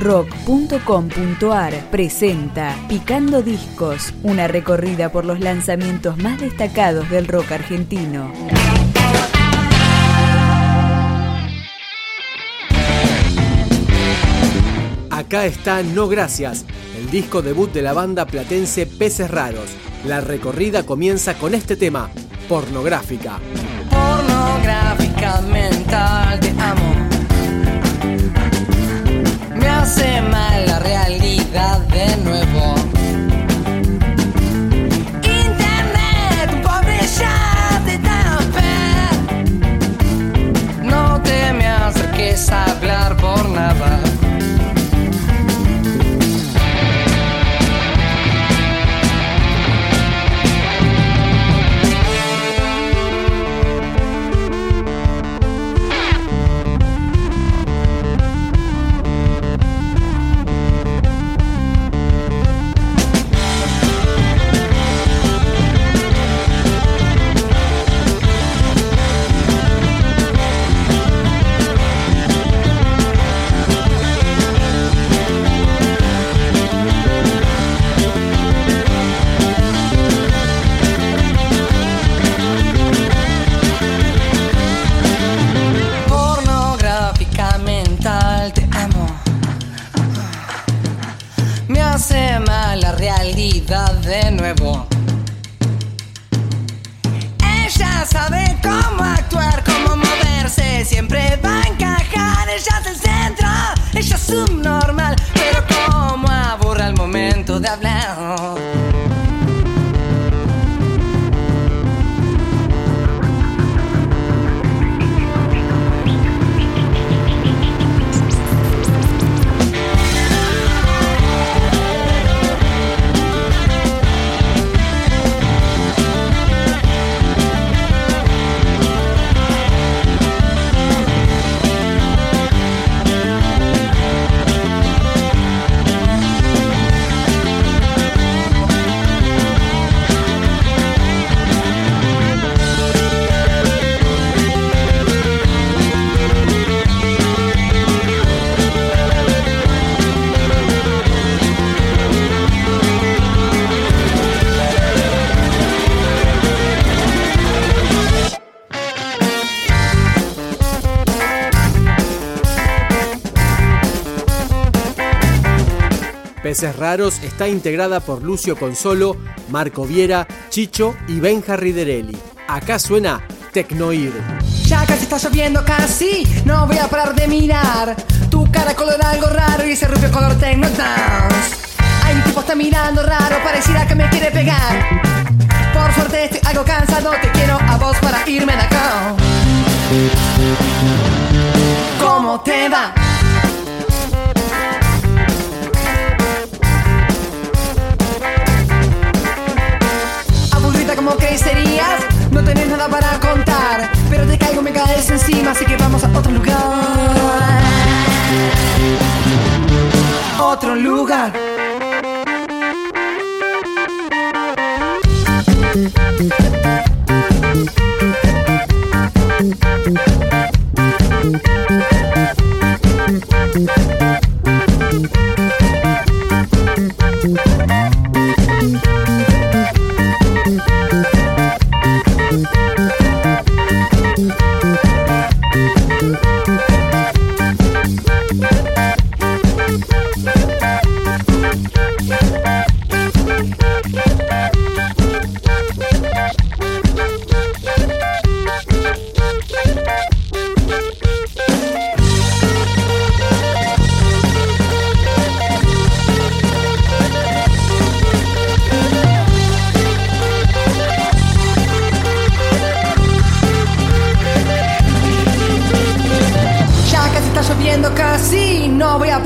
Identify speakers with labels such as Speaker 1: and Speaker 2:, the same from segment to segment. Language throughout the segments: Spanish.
Speaker 1: rock.com.ar presenta Picando Discos, una recorrida por los lanzamientos más destacados del rock argentino.
Speaker 2: Acá está No Gracias, el disco debut de la banda platense Peces Raros. La recorrida comienza con este tema, Pornográfica.
Speaker 3: Pornográfica mental, te amo. Hace mal la realidad de nuevo. Ella sabe cómo actuar, cómo moverse, siempre va a encajar. Ella es el centro, ella es subnormal, pero cómo aburre al momento de hablar.
Speaker 2: Peces Raros está integrada por Lucio Consolo, Marco Viera, Chicho y Benja Riderelli. Acá suena Tecnoir.
Speaker 3: Ya casi está lloviendo, casi No voy a parar de mirar Tu cara color algo raro y ese rubio color techno dance Hay un tipo está mirando raro, pareciera que me quiere pegar Por suerte estoy algo cansado, te quiero a vos para irme de acá ¿Cómo te va? Para contar, pero te caigo, me caes encima, así que vamos a otro lugar. Otro lugar.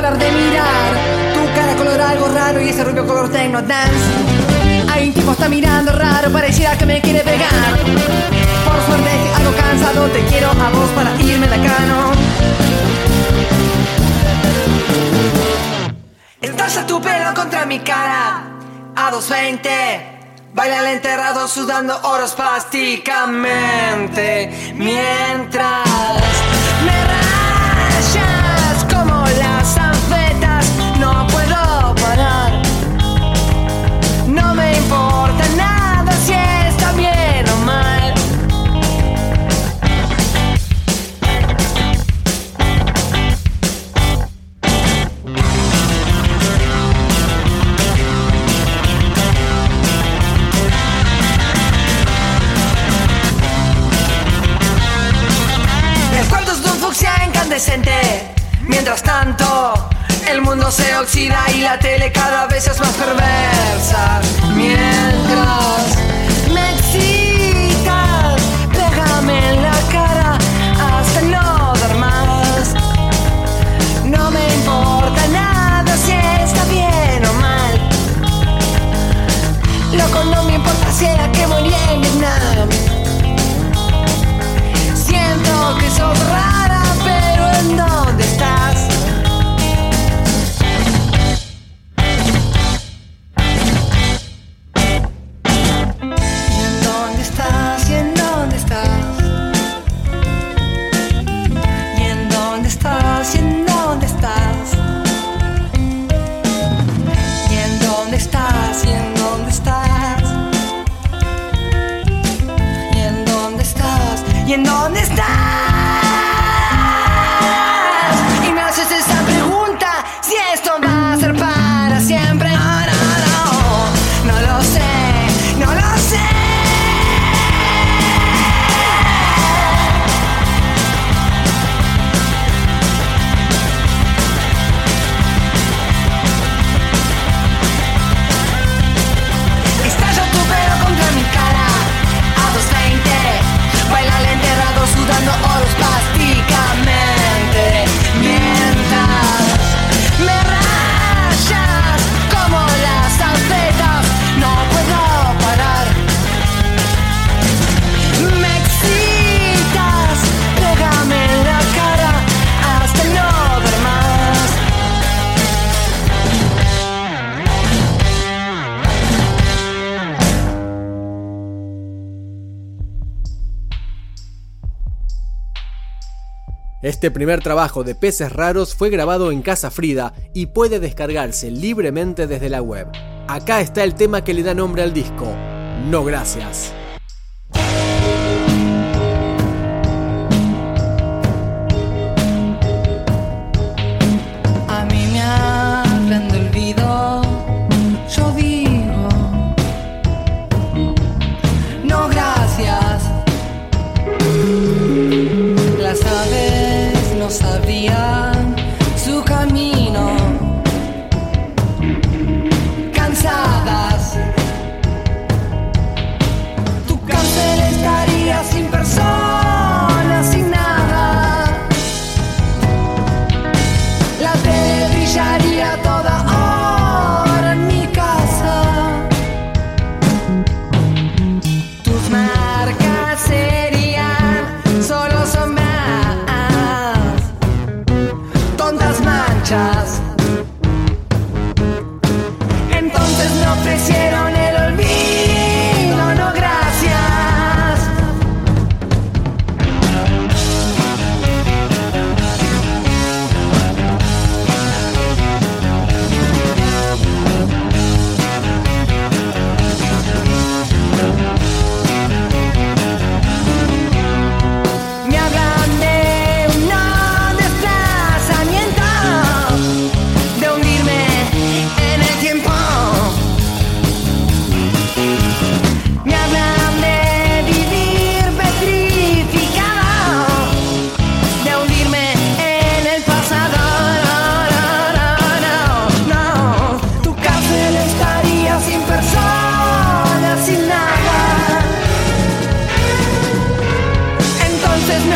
Speaker 3: Parar de mirar. Tu cara color algo raro y ese rubio color techno dance. Hay un tipo está mirando raro, pareciera que me quiere pegar. Por suerte algo cansado, te quiero a vos para irme de acá. Estalla tu pelo contra mi cara a 220. Baila el enterrado sudando oros plásticamente Mientras Mientras tanto, el mundo se oxida y la tele cada vez es más perversa. Mientras me excitas, pégame en la cara hasta no dar más. No me importa nada si está bien o mal. Loco, no me importa si era que morí en Vietnam. Siento que sos rara, pero
Speaker 2: Este primer trabajo de Peces Raros fue grabado en Casa Frida y puede descargarse libremente desde la web. Acá está el tema que le da nombre al disco. No gracias.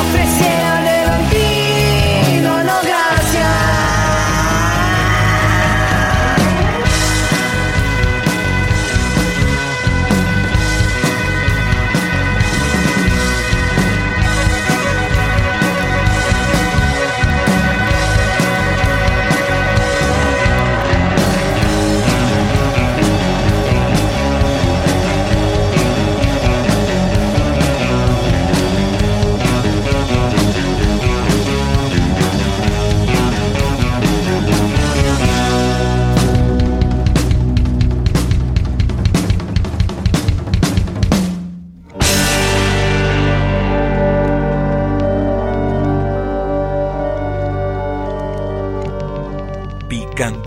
Speaker 4: ofreciera